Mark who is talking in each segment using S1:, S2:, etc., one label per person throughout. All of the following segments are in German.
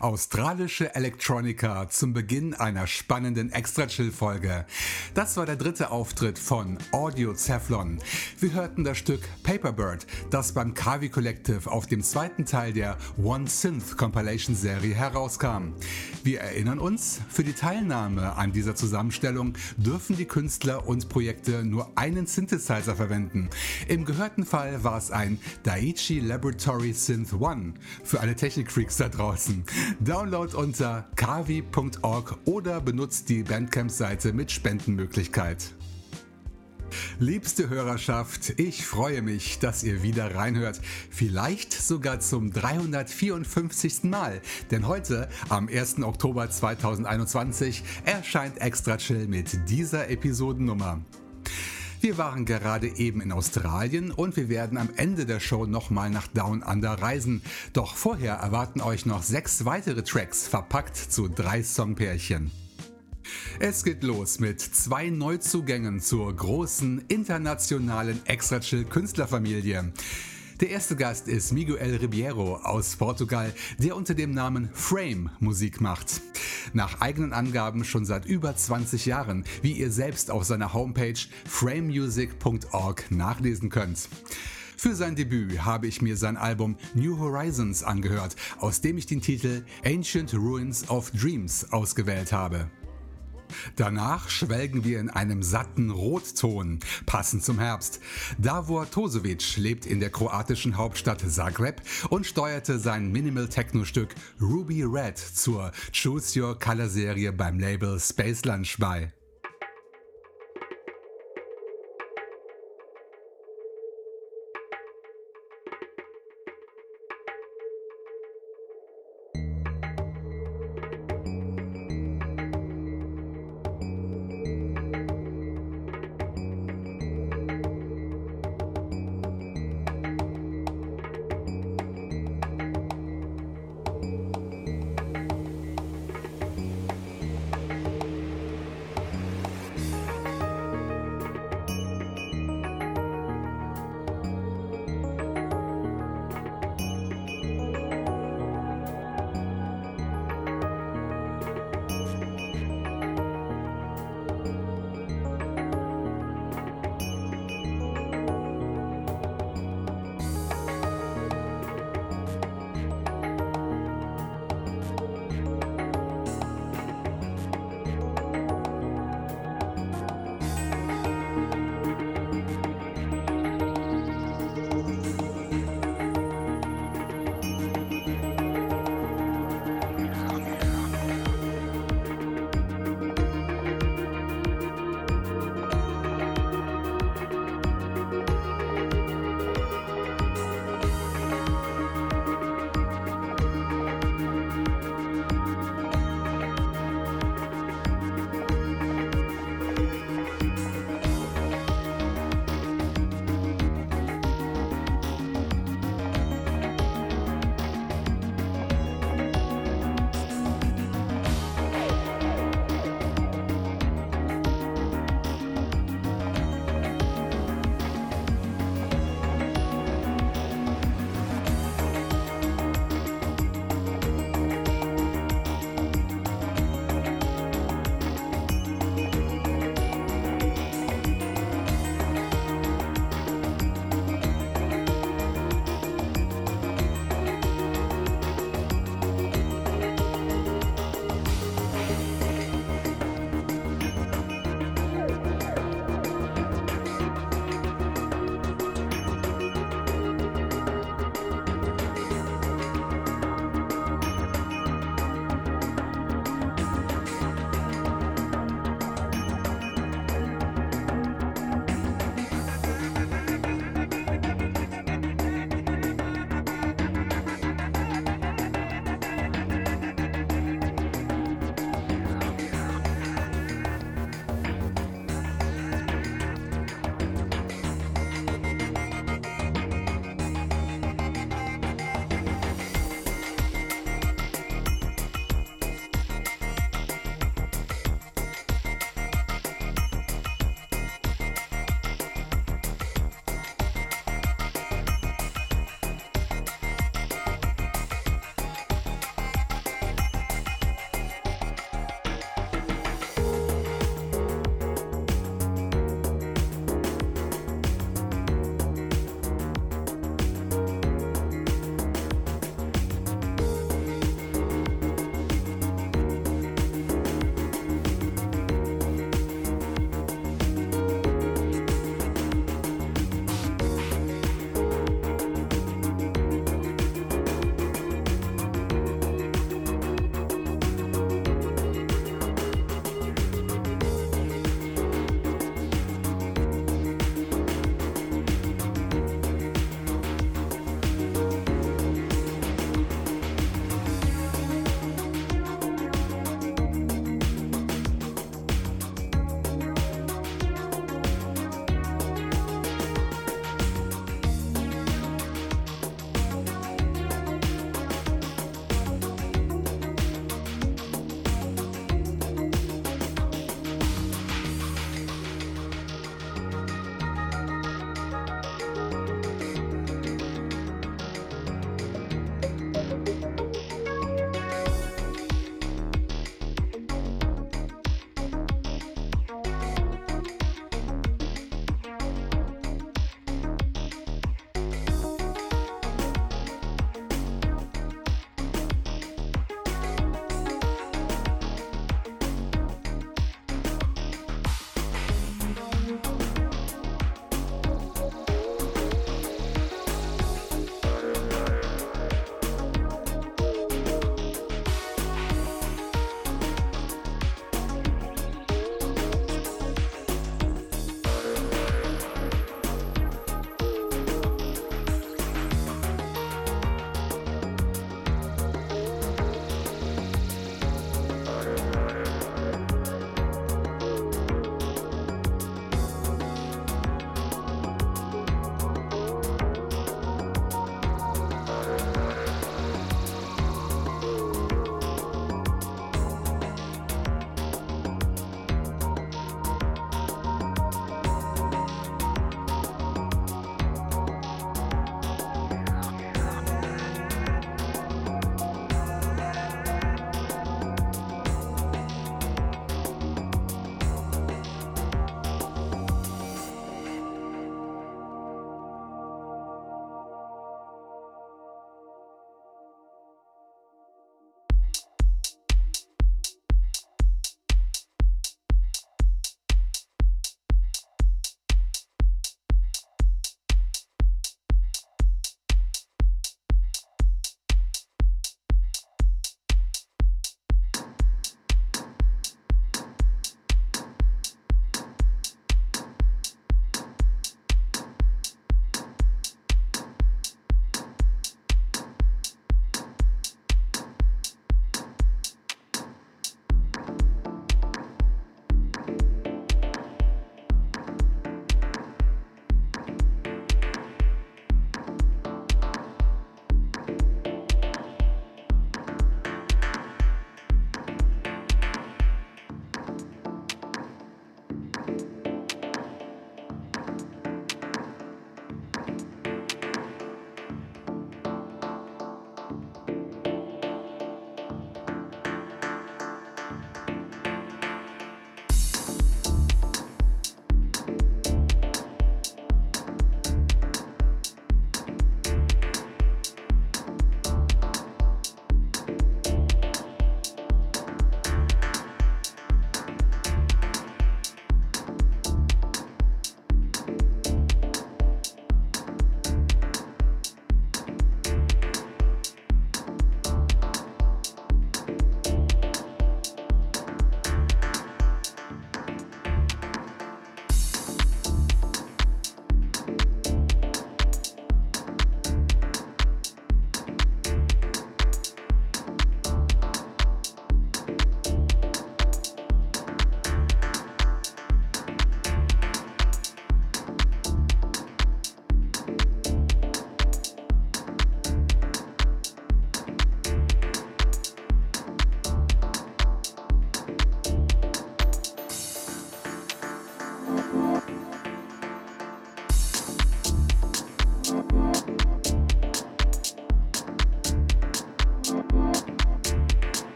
S1: Australische Electronica zum Beginn einer spannenden Extra-Chill-Folge. Das war der dritte Auftritt von Audio Cephalon. Wir hörten das Stück Paperbird, das beim Kavi Collective auf dem zweiten Teil der One Synth Compilation Serie herauskam. Wir erinnern uns, für die Teilnahme an dieser Zusammenstellung dürfen die Künstler und Projekte nur einen Synthesizer verwenden. Im gehörten Fall war es ein Daiichi Laboratory Synth One für alle Technikfreaks da draußen. Download unter kavi.org oder benutzt die Bandcamp-Seite mit Spendenmöglichkeit. Liebste Hörerschaft, ich freue mich, dass ihr wieder reinhört. Vielleicht sogar zum 354. Mal. Denn heute, am 1. Oktober 2021, erscheint Extra Chill mit dieser Episodennummer. Wir waren gerade eben in Australien und wir werden am Ende der Show nochmal nach Down Under reisen. Doch vorher erwarten euch noch sechs weitere Tracks verpackt zu drei Songpärchen. Es geht los mit zwei Neuzugängen zur großen internationalen Extra Chill Künstlerfamilie. Der erste Gast ist Miguel Ribeiro aus Portugal, der unter dem Namen Frame Musik macht. Nach eigenen Angaben schon seit über 20 Jahren, wie ihr selbst auf seiner Homepage framemusic.org nachlesen könnt. Für sein Debüt habe ich mir sein Album New Horizons angehört, aus dem ich den Titel Ancient Ruins of Dreams ausgewählt habe. Danach schwelgen wir in einem satten Rotton, passend zum Herbst. Davor Tosovic lebt in der kroatischen Hauptstadt Zagreb und steuerte sein Minimal Techno-Stück Ruby Red zur Choose Your Color Serie beim Label Space Lunch bei.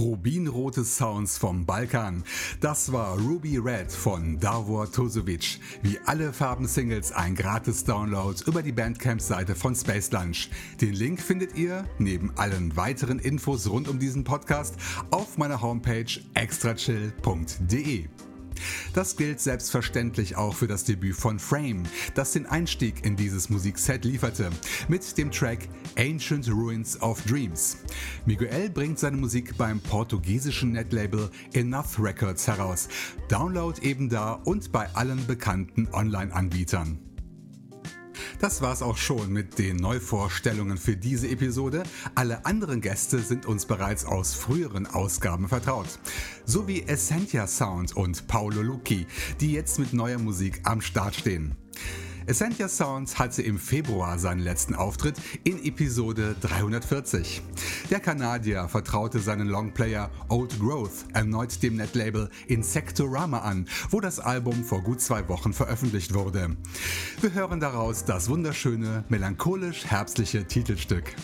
S1: Rubinrote Sounds vom Balkan. Das war Ruby Red von Davor Tosovic. Wie alle Farben-Singles ein gratis Download über die Bandcamp-Seite von Space Lunch. Den Link findet ihr, neben allen weiteren Infos rund um diesen Podcast, auf meiner Homepage extrachill.de. Das gilt selbstverständlich auch für das Debüt von Frame, das den Einstieg in dieses Musikset lieferte, mit dem Track Ancient Ruins of Dreams. Miguel bringt seine Musik beim portugiesischen Netlabel Enough Records heraus. Download eben da und bei allen bekannten Online-Anbietern. Das war's auch schon mit den Neuvorstellungen für diese Episode. Alle anderen Gäste sind uns bereits aus früheren Ausgaben vertraut. So wie Essentia Sound und Paolo Lucchi, die jetzt mit neuer Musik am Start stehen. Essentia Sounds hatte im Februar seinen letzten Auftritt in Episode 340. Der Kanadier vertraute seinen Longplayer Old Growth erneut dem Netlabel Insectorama an, wo das Album vor gut zwei Wochen veröffentlicht wurde. Wir hören daraus das wunderschöne, melancholisch-herbstliche Titelstück.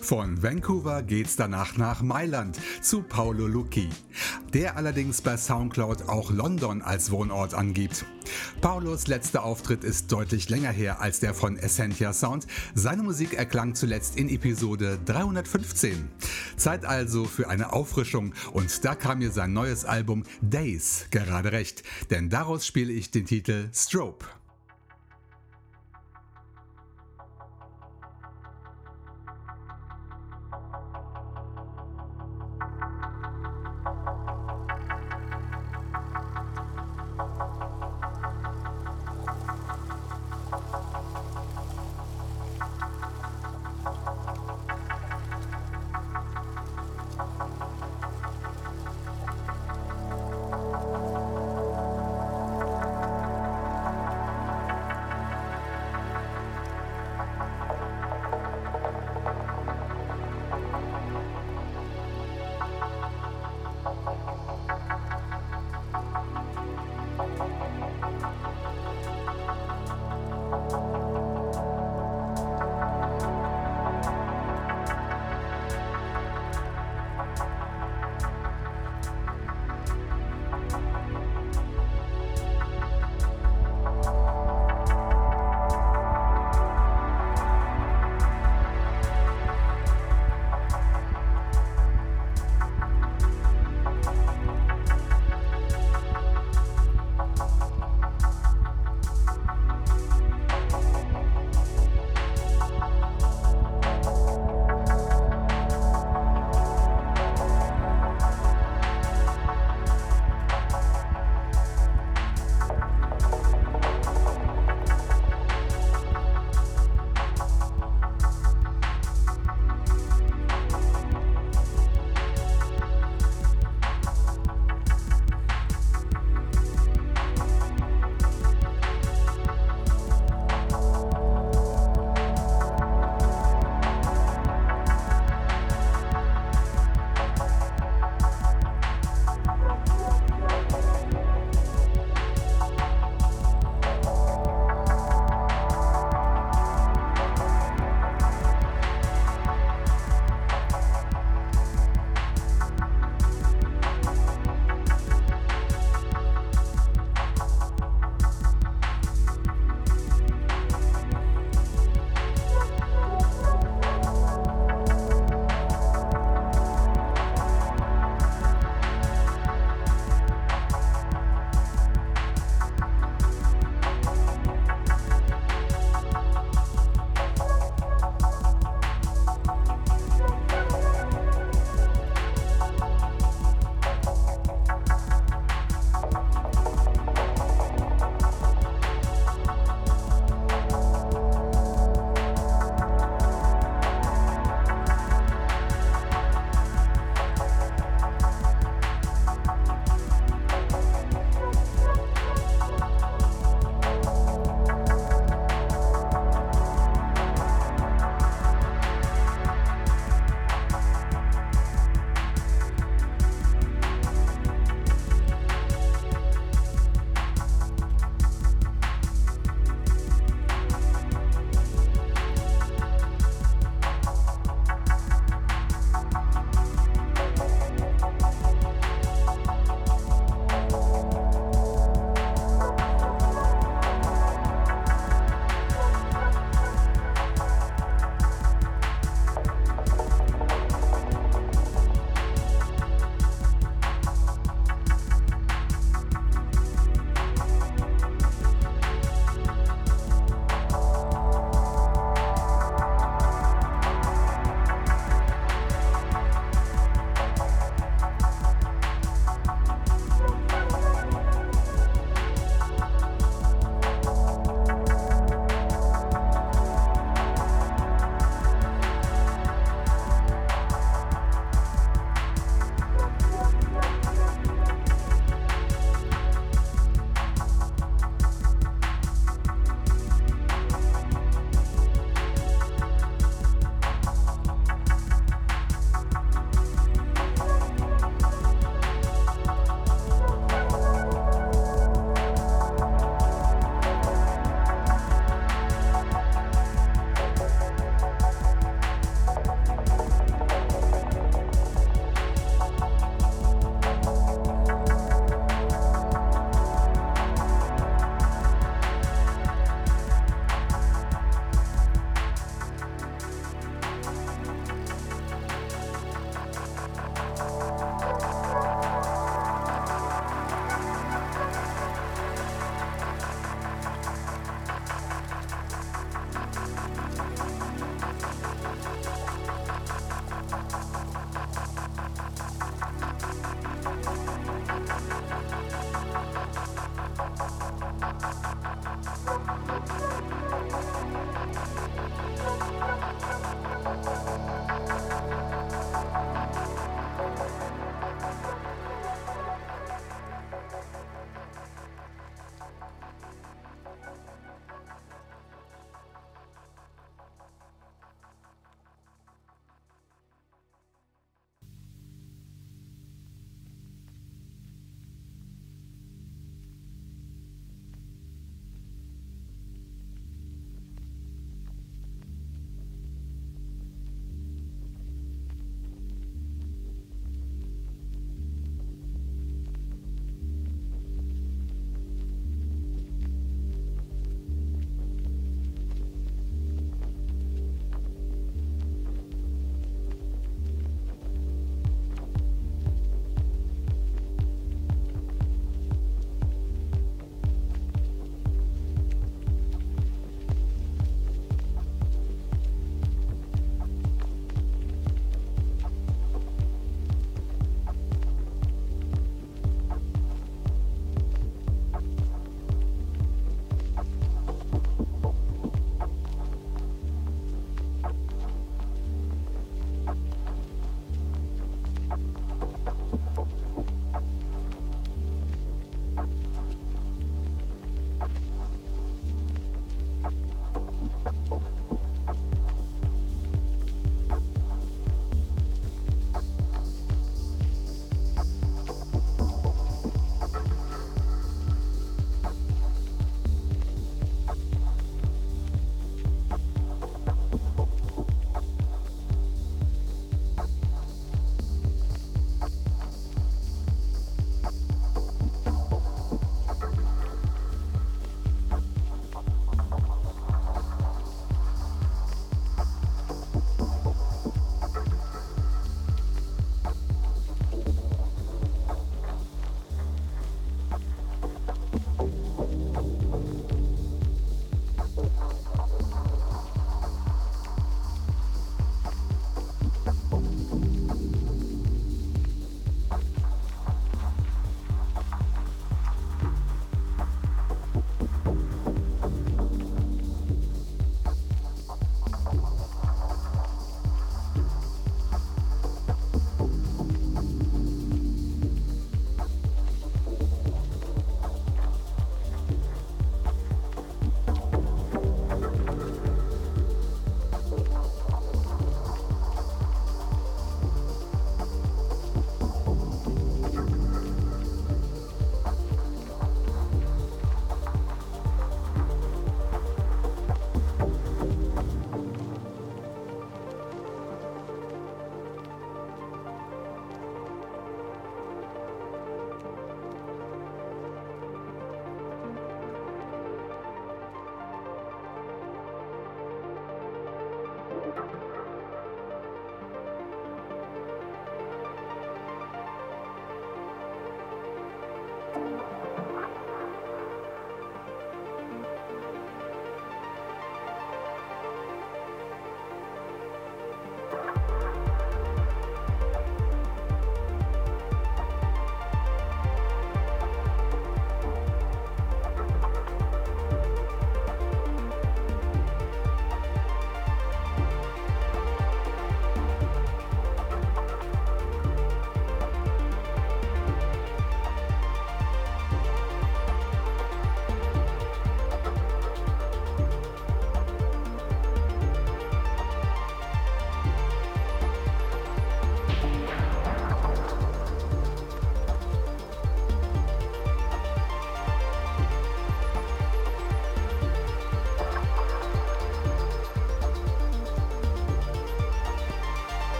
S1: Von Vancouver geht's danach nach Mailand zu Paolo Lucchi, der allerdings bei Soundcloud auch London als Wohnort angibt. Paulos letzter Auftritt ist deutlich länger her als der von Essentia Sound. Seine Musik erklang zuletzt in Episode 315. Zeit also für eine Auffrischung und da kam mir sein neues Album Days gerade recht, denn daraus spiele ich den Titel Strobe.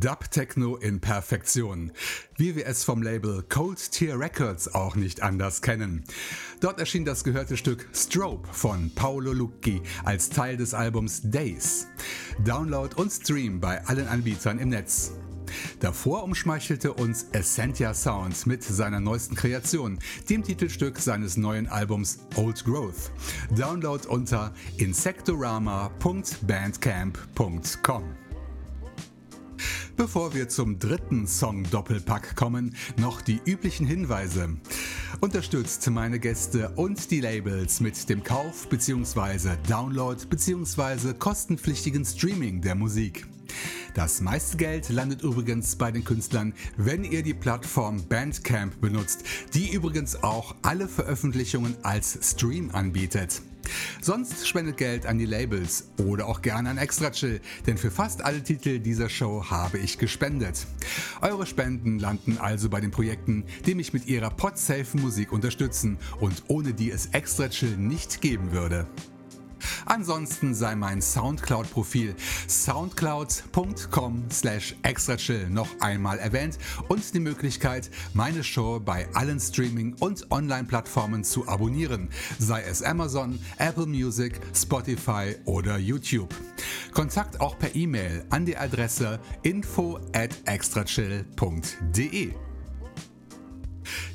S1: Dub Techno in Perfektion, wie wir es vom Label Cold Tier Records auch nicht anders kennen. Dort erschien das gehörte Stück Strobe von Paolo Lucchi als Teil des Albums Days. Download und Stream bei allen Anbietern im Netz. Davor umschmeichelte uns Essentia Sound mit seiner neuesten Kreation, dem Titelstück seines neuen Albums Old Growth. Download unter insectorama.bandcamp.com. Bevor wir zum dritten Song-Doppelpack kommen, noch die üblichen Hinweise. Unterstützt meine Gäste und die Labels mit dem Kauf bzw. Download bzw. kostenpflichtigen Streaming der Musik. Das meiste Geld landet übrigens bei den Künstlern, wenn ihr die Plattform Bandcamp benutzt, die übrigens auch alle Veröffentlichungen als Stream anbietet. Sonst spendet Geld an die Labels oder auch gerne an Extra Chill, denn für fast alle Titel dieser Show habe ich gespendet. Eure Spenden landen also bei den Projekten, die mich mit ihrer Podsafe Musik unterstützen und ohne die es Extra Chill nicht geben würde. Ansonsten sei mein Soundcloud-Profil soundcloud.com slash extrachill noch einmal erwähnt und die Möglichkeit, meine Show bei allen Streaming- und Online-Plattformen zu abonnieren, sei es Amazon, Apple Music, Spotify oder YouTube. Kontakt auch per E-Mail an die Adresse info at extrachill.de.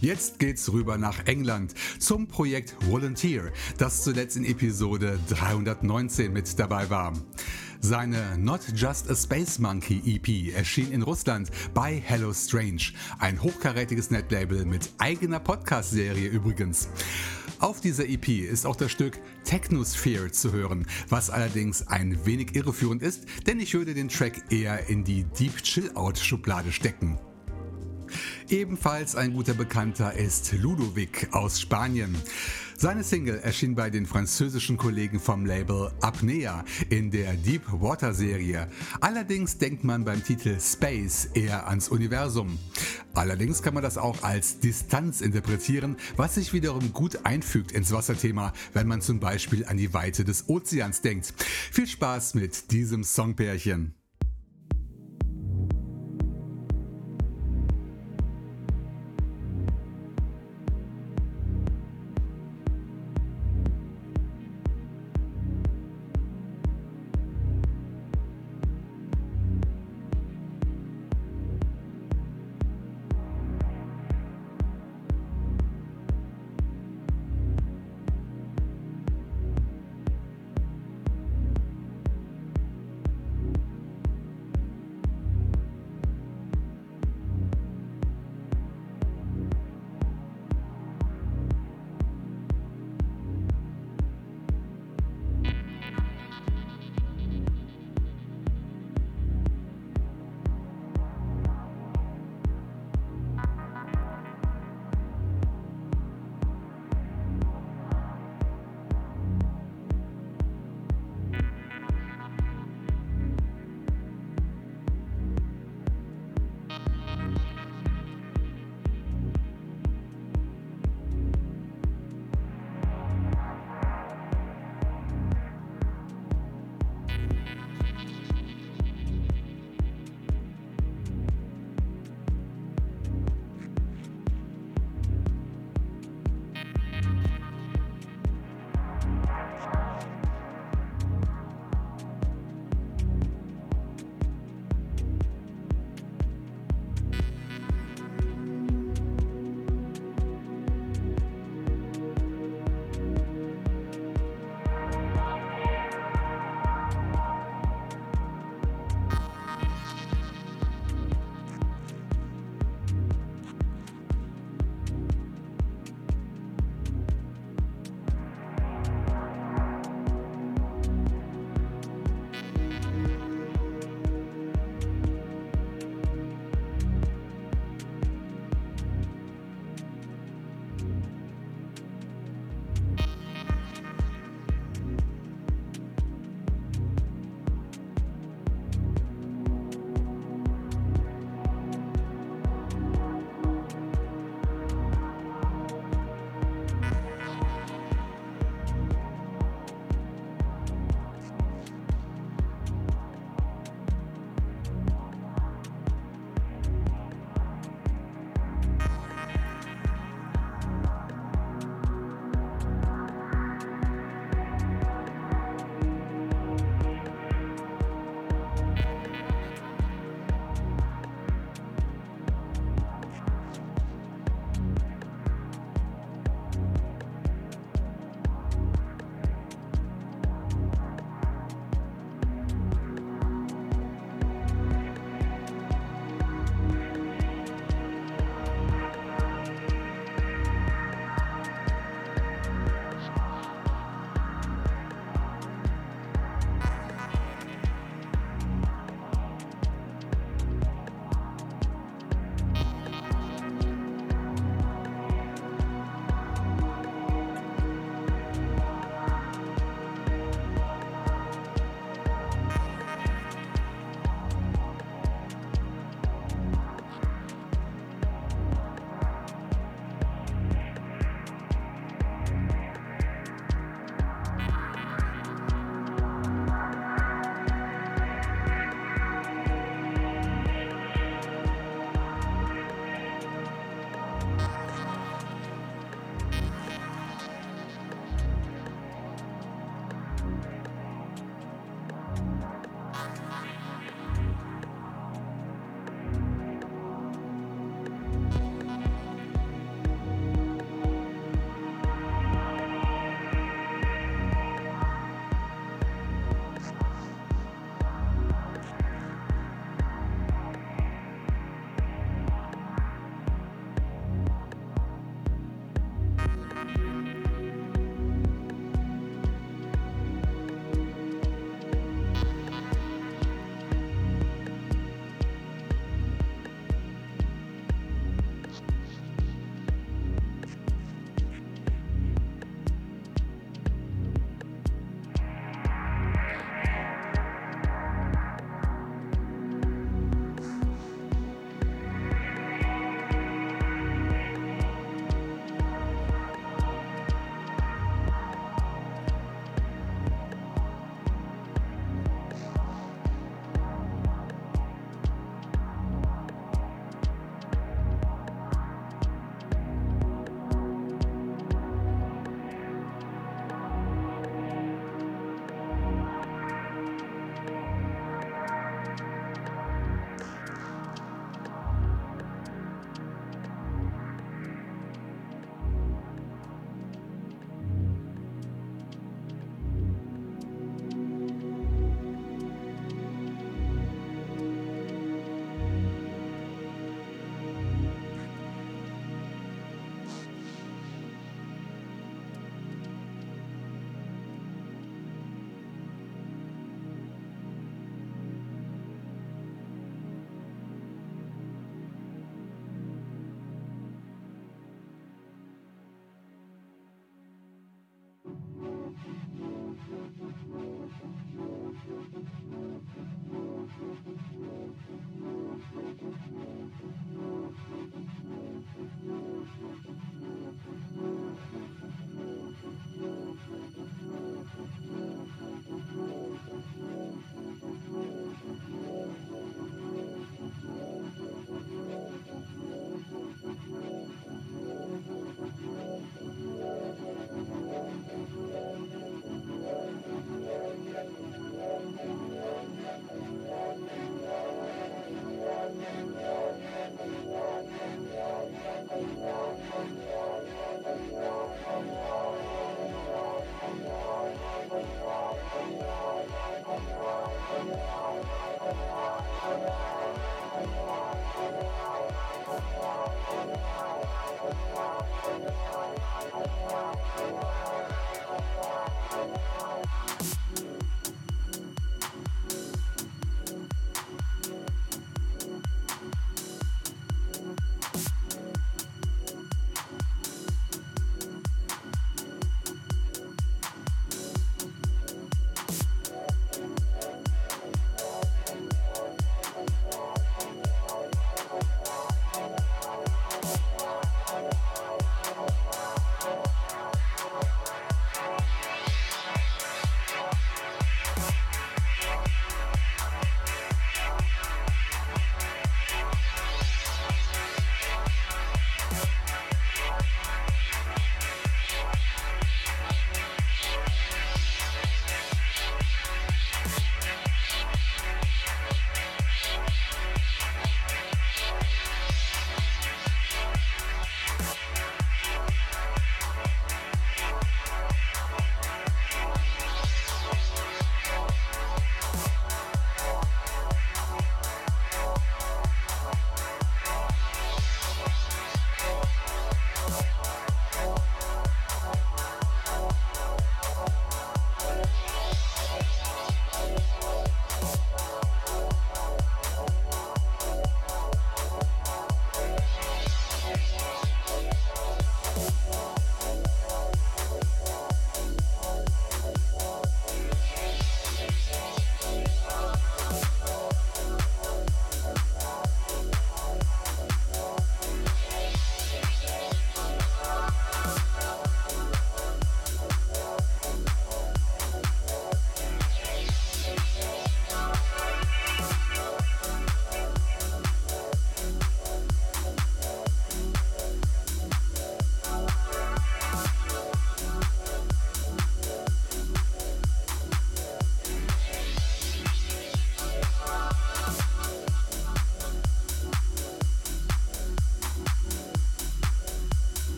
S1: Jetzt geht's rüber nach England zum Projekt Volunteer, das zuletzt in Episode 319 mit dabei war. Seine Not Just a Space Monkey EP erschien in Russland bei Hello Strange, ein hochkarätiges Netlabel mit eigener Podcast-Serie übrigens. Auf dieser EP ist auch das Stück Technosphere zu hören, was allerdings ein wenig irreführend ist, denn ich würde den Track eher in die Deep Chill-Out-Schublade stecken. Ebenfalls ein guter Bekannter ist Ludovic aus Spanien. Seine Single erschien bei den französischen Kollegen vom Label Apnea in der Deep Water Serie. Allerdings denkt man beim Titel Space eher ans Universum. Allerdings kann man das auch als Distanz interpretieren, was sich wiederum gut einfügt ins Wasserthema, wenn man zum Beispiel an die Weite des Ozeans denkt. Viel Spaß mit diesem Songpärchen.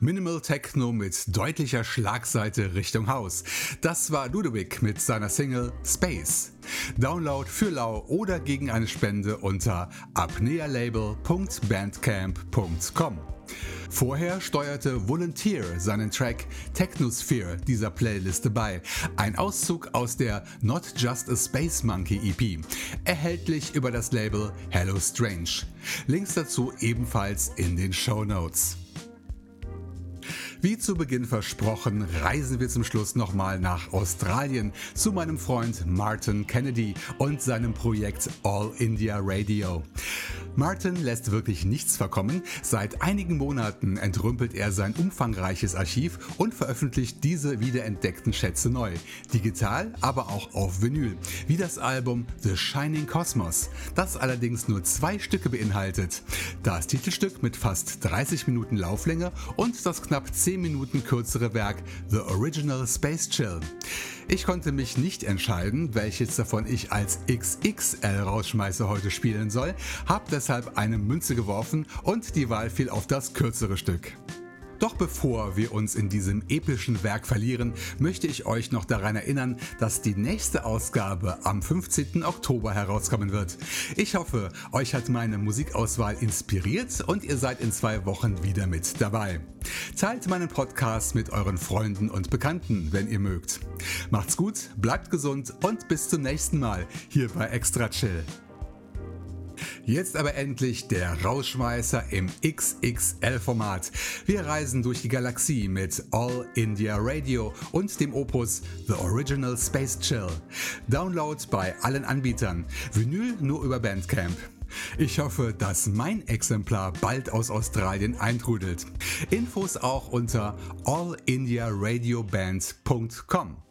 S1: Minimal Techno mit deutlicher Schlagseite Richtung Haus. Das war Ludovic mit seiner Single Space. Download für lau oder gegen eine Spende unter apnealabel.bandcamp.com. Vorher steuerte Volunteer seinen Track Technosphere dieser Playliste bei. Ein Auszug aus der Not Just a Space Monkey EP. Erhältlich über das Label Hello Strange. Links dazu ebenfalls in den Show Notes. Wie zu Beginn versprochen, reisen wir zum Schluss nochmal nach Australien zu meinem Freund Martin Kennedy und seinem Projekt All India Radio. Martin lässt wirklich nichts verkommen. Seit einigen Monaten entrümpelt er sein umfangreiches Archiv und veröffentlicht diese wiederentdeckten Schätze neu. Digital, aber auch auf Vinyl. Wie das Album The Shining Cosmos, das allerdings nur zwei Stücke beinhaltet. Das Titelstück mit fast 30 Minuten Lauflänge und das knapp 10 Minuten kürzere Werk The Original Space Chill. Ich konnte mich nicht entscheiden, welches davon ich als XXL rausschmeiße heute spielen soll, hab deshalb eine Münze geworfen und die Wahl fiel auf das kürzere Stück. Doch bevor wir uns in diesem epischen Werk verlieren, möchte ich euch noch daran erinnern, dass die nächste Ausgabe am 15. Oktober herauskommen wird. Ich hoffe, euch hat meine Musikauswahl inspiriert und ihr seid in zwei Wochen wieder mit dabei. Teilt meinen Podcast mit euren Freunden und Bekannten, wenn ihr mögt. Macht's gut, bleibt gesund und bis zum nächsten Mal hier bei Extra Chill. Jetzt aber endlich der Rausschmeißer im XXL-Format. Wir reisen durch die Galaxie mit All India Radio und dem Opus The Original Space Chill. Download bei allen Anbietern. Vinyl nur über Bandcamp. Ich hoffe, dass mein Exemplar bald aus Australien eintrudelt. Infos auch unter allindiaradioband.com.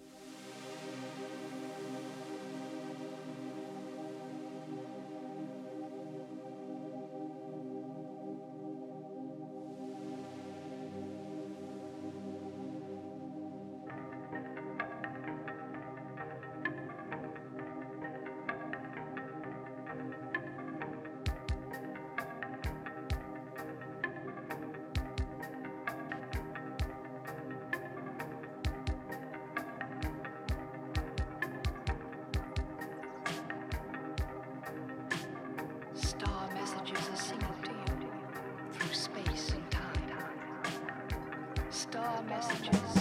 S2: messages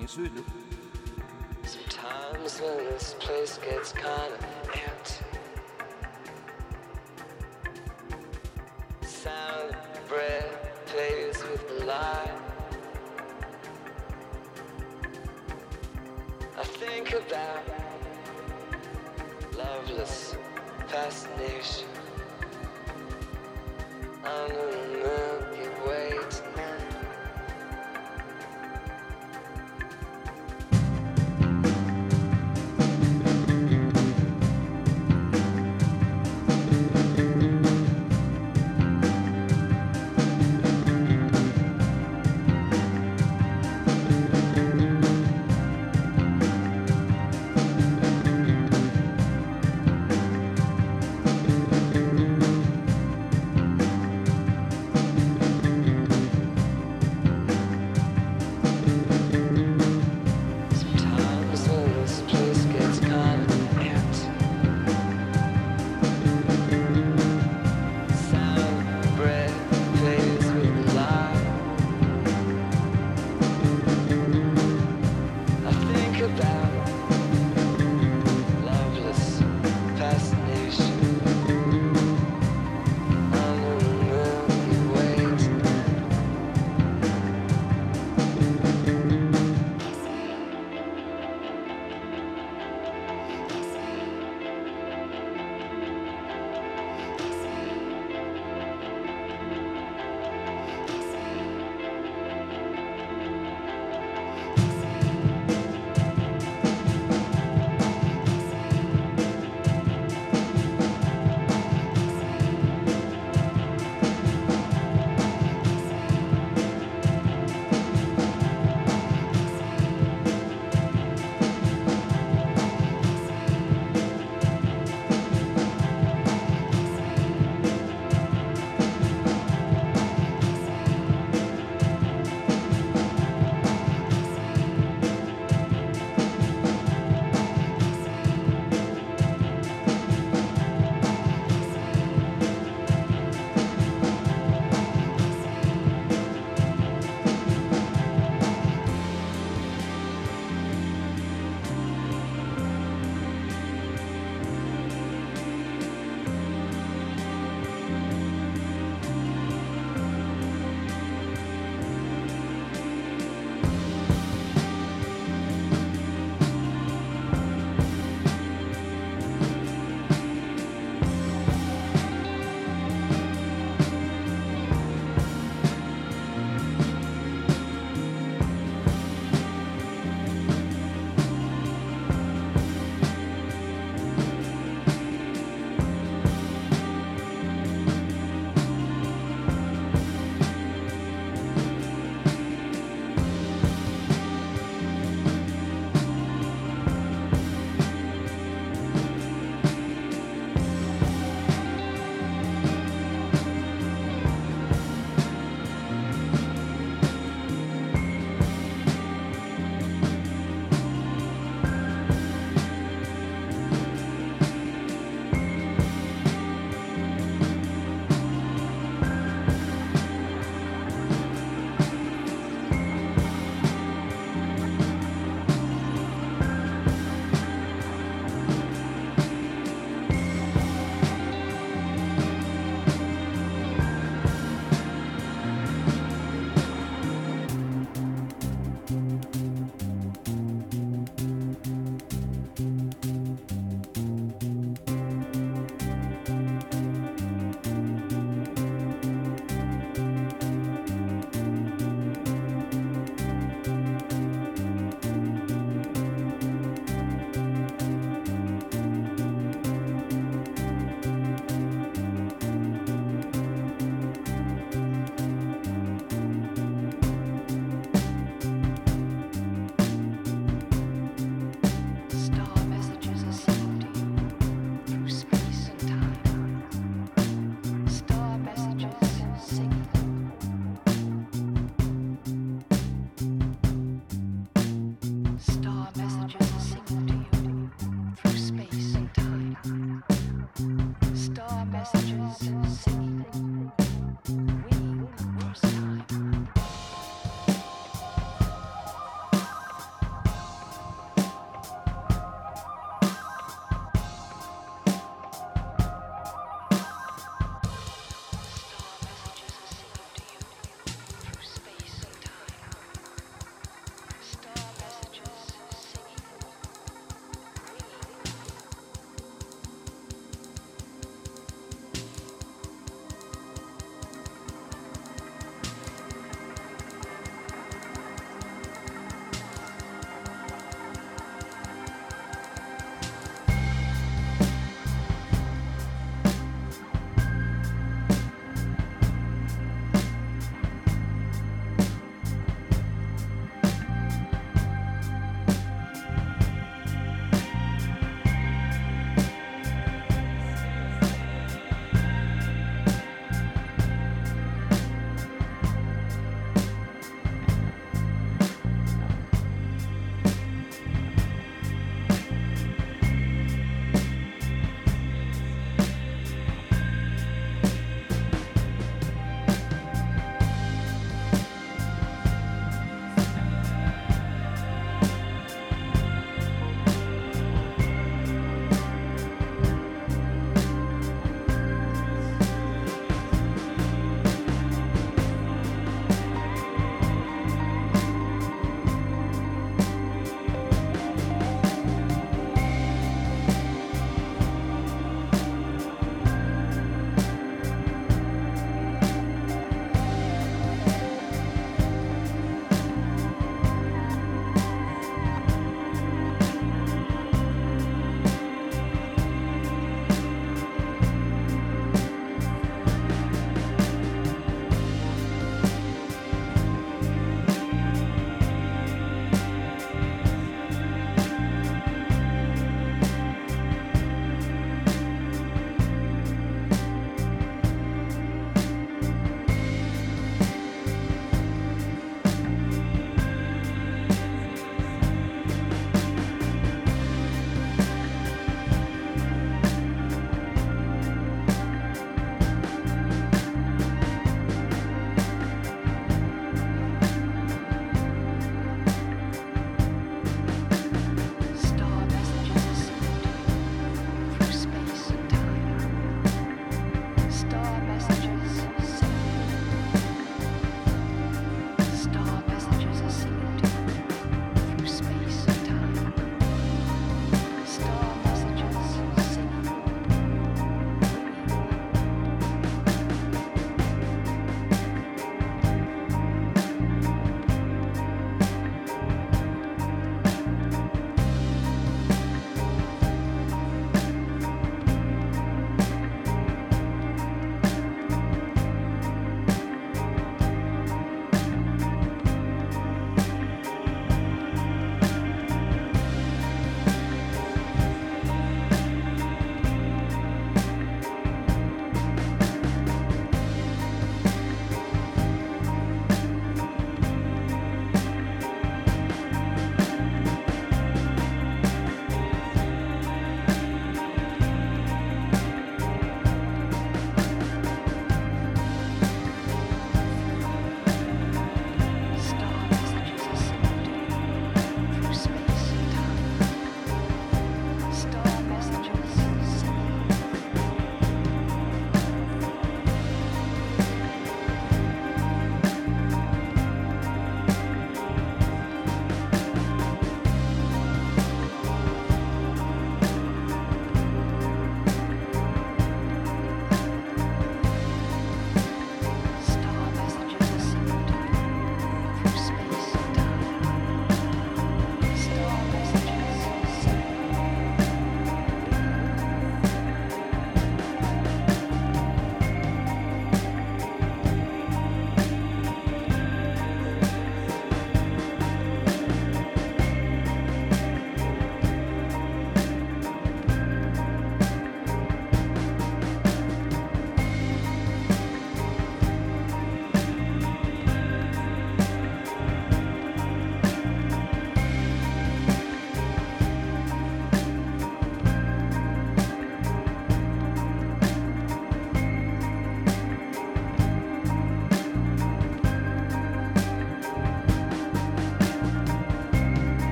S3: i Sydney.
S4: Sometimes when this place gets kind of empty, sound of breath plays with the light. I think about loveless fascination under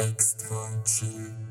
S3: extra chill.